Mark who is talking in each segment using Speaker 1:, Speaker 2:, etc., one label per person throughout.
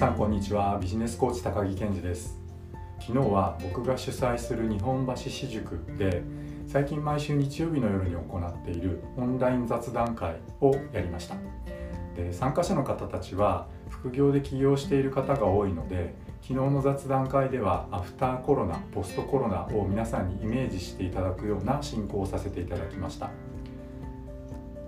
Speaker 1: さんこんにちは。ビジネスコーチ高木健二です。昨日は僕が主催する日本橋私塾で最近毎週日曜日の夜に行っているオンライン雑談会をやりました。で参加者の方たちは副業で起業している方が多いので昨日の雑談会ではアフターコロナポストコロナを皆さんにイメージしていただくような進行をさせていただきました。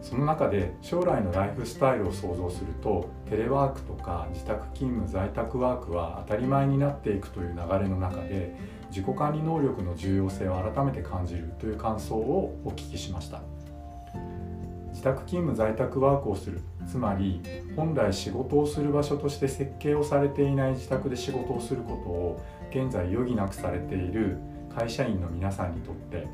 Speaker 1: その中で将来のライフスタイルを想像するとテレワークとか自宅勤務在宅ワークは当たり前になっていくという流れの中で自己管理能力の重要性を改めて感じるという感想をお聞きしました。自宅勤務在宅ワークをするつまり本来仕事をする場所として設計をされていない自宅で仕事をすることを現在余儀なくされている会社員の皆さんにとって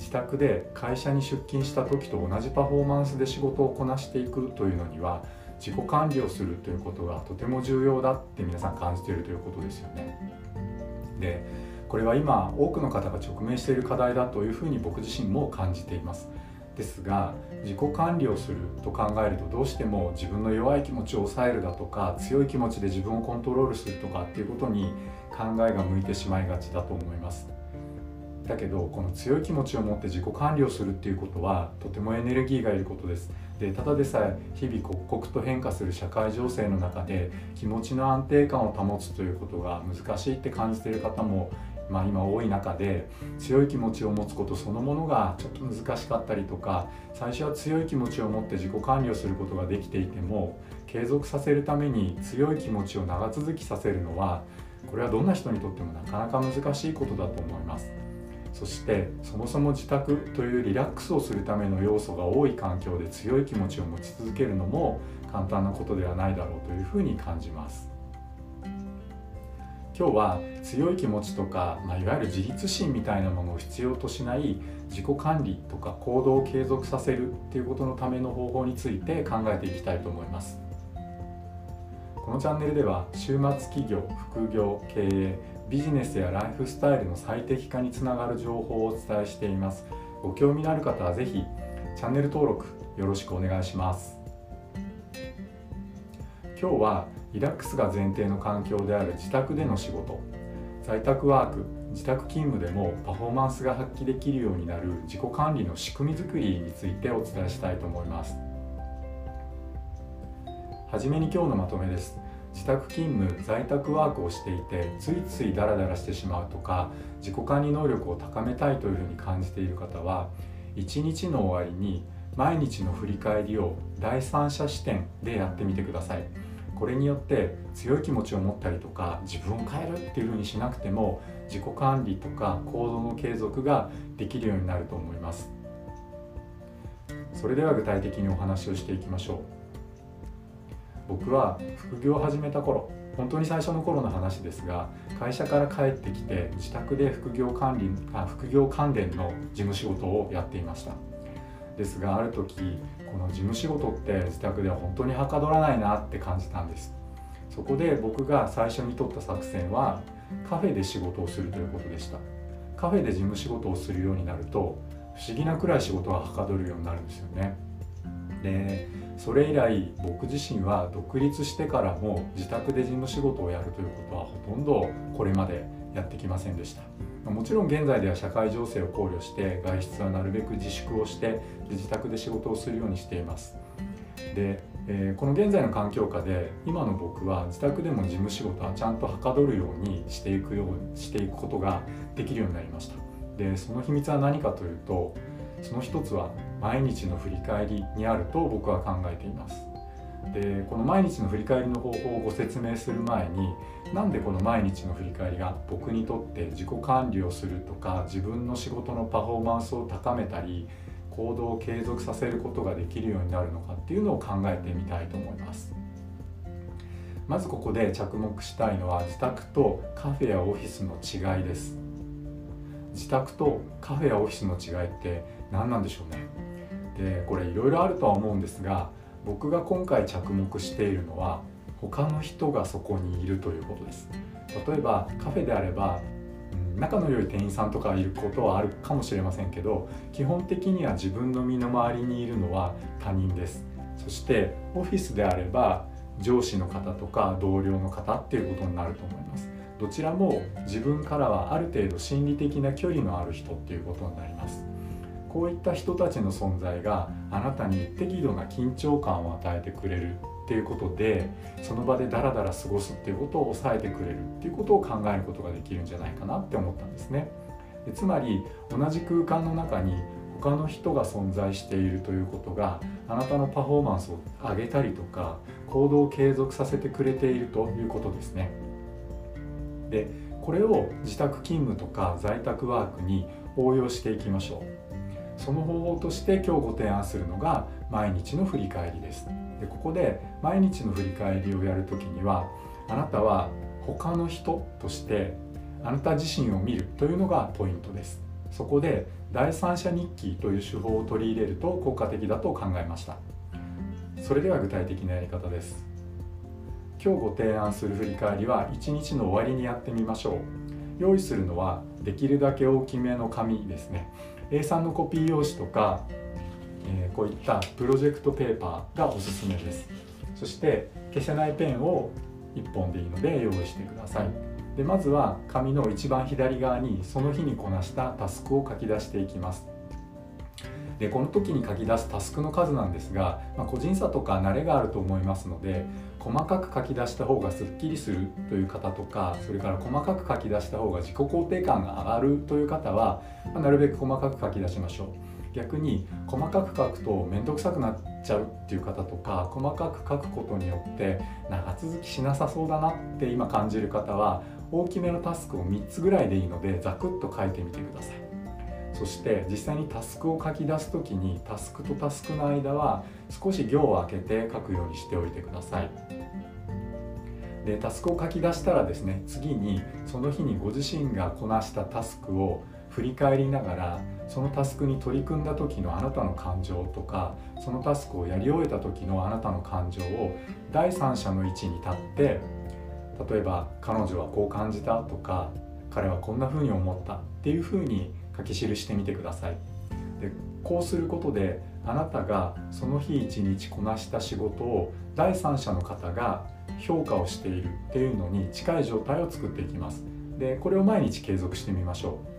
Speaker 1: 自宅で会社に出勤した時と同じパフォーマンスで仕事をこなしていくというのには自己管理をするということがとても重要だって皆さん感じているということですよね。でこれは今多くの方が直面している課題だというふうに僕自身も感じています。ですが自己管理をすると考えるとどうしても自分の弱い気持ちを抑えるだとか強い気持ちで自分をコントロールするとかっていうことに考えが向いてしまいがちだと思います。だけどこの強い気持ちを持って自己管理をするっていうことはとてもエネルギーがいることですでただでさえ日々刻々と変化する社会情勢の中で気持ちの安定感を保つということが難しいって感じている方もまあ、今多い中で強い気持ちを持つことそのものがちょっと難しかったりとか最初は強い気持ちを持って自己管理をすることができていても継続させるために強い気持ちを長続きさせるのはこれはどんな人にとってもなかなか難しいことだと思います。そしてそもそも自宅というリラックスをするための要素が多い環境で強い気持ちを持ち続けるのも簡単なことではないだろうというふうに感じます。今日は強い気持ちとか、まあ、いわゆる自立心みたいなものを必要としない自己管理とか行動を継続させるっていうことのための方法について考えていきたいと思います。このチャンネルでは週末企業副業経営ビジネスやライフスタイルの最適化につながる情報をお伝えしています。ご興味のある方は是非チャンネル登録よろしくお願いします。今日はリラックスが前提の環境である自宅での仕事。在宅ワーク自宅勤務でもパフォーマンスが発揮できるようになる自己管理の仕組み作りについてお伝えしたいと思います。はじめに今日のまとめです。自宅勤務在宅ワークをしていてついついダラダラしてしまうとか自己管理能力を高めたいというふうに感じている方は一日の終わりに毎日の振り返りを第三者視点でやってみてください。これによって強い気持ちを持ったりとか自分を変えるっていうふうにしなくても自己管理とか行動の継続ができるようになると思います。それでは具体的にお話をしていきましょう。僕は副業を始めた頃本当に最初の頃の話ですが会社から帰ってきて自宅で副業管理あ副業関連の事務仕事をやっていました。ですがある時この事務仕事って自宅では本当にはかどらないなって感じたんです。そこで僕が最初に取った作戦はカフェで仕事をするということでした。カフェで事務仕事をするようになると不思議なくらい仕事がはかどるようになるんですよね。でそれ以来僕自身は独立してからも自宅で事務仕事をやるということはほとんどこれまでやってきませんでした。もちろん現在では社会情勢を考慮して外出はなるべく自粛をして自宅で仕事をするようにしています。で、えー、この現在の環境下で今の僕は自宅でも事務仕事はちゃんとはかどるようにしていくようにしていくことができるようになりました。でその秘密は何かというとその一つは毎日の振り返りにあると僕は考えています。でこの毎日の振り返りの方法をご説明する前になんでこの毎日の振り返りが僕にとって自己管理をするとか自分の仕事のパフォーマンスを高めたり行動を継続させることができるようになるのかっていうのを考えてみたいと思います。まずここで着目したいのは自宅とカフェやオフィスの違いです。自宅とカフェやオフィスの違いって何なんでしょうね？でこれいろいろあるとは思うんですが僕が今回着目しているのは他の人がそこにいるということです。例えばカフェであれば仲の良い店員さんとかいることはあるかもしれませんけど基本的には自分の身の回りにいるのは他人です。そしてオフィスであれば上司の方とか同僚の方っていうことになると思います。どちらも自分からはある程度心理的な距離のある人っていうことになります。こういった人たちの存在があなたに適度な緊張感を与えてくれるっていうことでその場でダラダラ過ごすっていうことを抑えてくれるっていうことを考えることができるんじゃないかなって思ったんですね。でつまり同じ空間の中に他の人が存在しているということがあなたのパフォーマンスを上げたりとか行動を継続させてくれているということですね。でこれを自宅勤務とか在宅ワークに応用していきましょう。その方法として今日ご提案するのが毎日の振り返りです。でここで毎日の振り返りをやるときにはあなたは他の人としてあなた自身を見るというのがポイントです。そこで第三者日記という手法を取り入れると効果的だと考えました。それでは具体的なやり方です。今日ご提案する振り返りは1日の終わりにやってみましょう。用意するのはできるだけ大きめの紙ですね。A3 のコピー用紙とか、えー、こういったプロジェクトペーパーがおすすめです。そして消せないペンを1本でいいので用意してください。でまずは紙の一番左側にその日にこなしたタスクを書き出していきます。でこの時に書き出すタスクの数なんですが、まあ、個人差とか慣れがあると思いますので細かく書き出した方がすっきりするという方とかそれから細かく書き出した方が自己肯定感が上がるという方は、まあ、なるべく細かく書き出しましょう。逆に細かく書くと面倒くさくなっちゃうっていう方とか細かく書くことによって長続きしなさそうだなって今感じる方は大きめのタスクを3つぐらいでいいのでざくっと書いてみてください。そして実際にタスクを書き出す時にタスクとタスクの間は少し行を空けて書くようにしておいてください。でタスクを書き出したらですね次にその日にご自身がこなしたタスクを振り返りながらそのタスクに取り組んだ時のあなたの感情とかそのタスクをやり終えた時のあなたの感情を第三者の位置に立って例えば彼女はこう感じたとか彼はこんな風に思ったっていう風に書き記してみてください。でこうすることであなたがその日一日こなした仕事を第三者の方が評価をしているっていうのに近い状態を作っていきます。でこれを毎日継続してみましょう。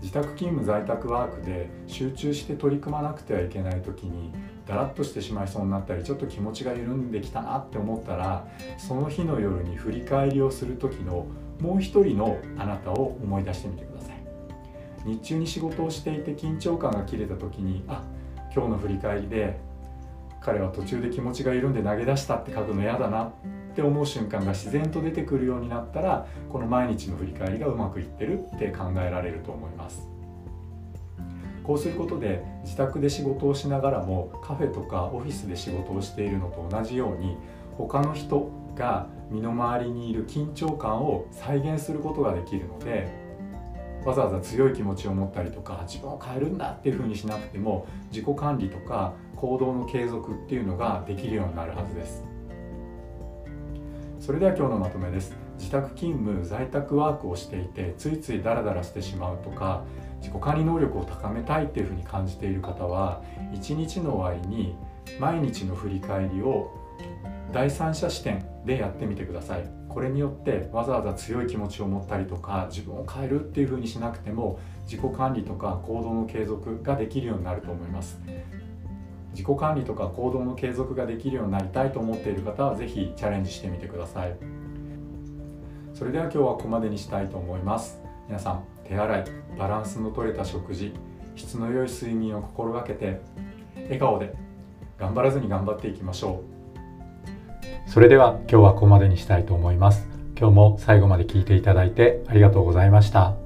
Speaker 1: 自宅勤務在宅ワークで集中して取り組まなくてはいけない時にだらっとしてしまいそうになったりちょっと気持ちが緩んできたなって思ったらその日の夜に振り返りをする時のもう一人のあなたを思い出してみてください。日中に仕事をしていて緊張感が切れた時にあ今日の振り返りで彼は途中で気持ちが緩んで投げ出したって書くの嫌だなって思う瞬間が自然と出てくるようになったらこの毎日の振り返りがうまくいってるって考えられると思います。こうすることで自宅で仕事をしながらもカフェとかオフィスで仕事をしているのと同じように他の人が身の回りにいる緊張感を再現することができるのでわざわざ強い気持ちを持ったりとか自分を変えるんだっていうふうにしなくても自己管理とか行動の継続っていうのができるようになるはずです。それでは今日のまとめです。自宅勤務在宅ワークをしていてついついダラダラしてしまうとか自己管理能力を高めたいっていうふうに感じている方は一日の終わりに毎日の振り返りを第三者視点でやってみてください。これによってわざわざ強い気持ちを持ったりとか自分を変えるっていうふうにしなくても自己管理とか行動の継続ができるようになると思います。自己管理とか行動の継続ができるようになりたいと思っている方は是非チャレンジしてみてください。それでは今日はここまでにしたいと思います。皆さん手洗いバランスのとれた食事質の良い睡眠を心がけて笑顔で頑張らずに頑張っていきましょう。それでは今日はここまでにしたいと思います今日も最後まで聞いていただいてありがとうございました。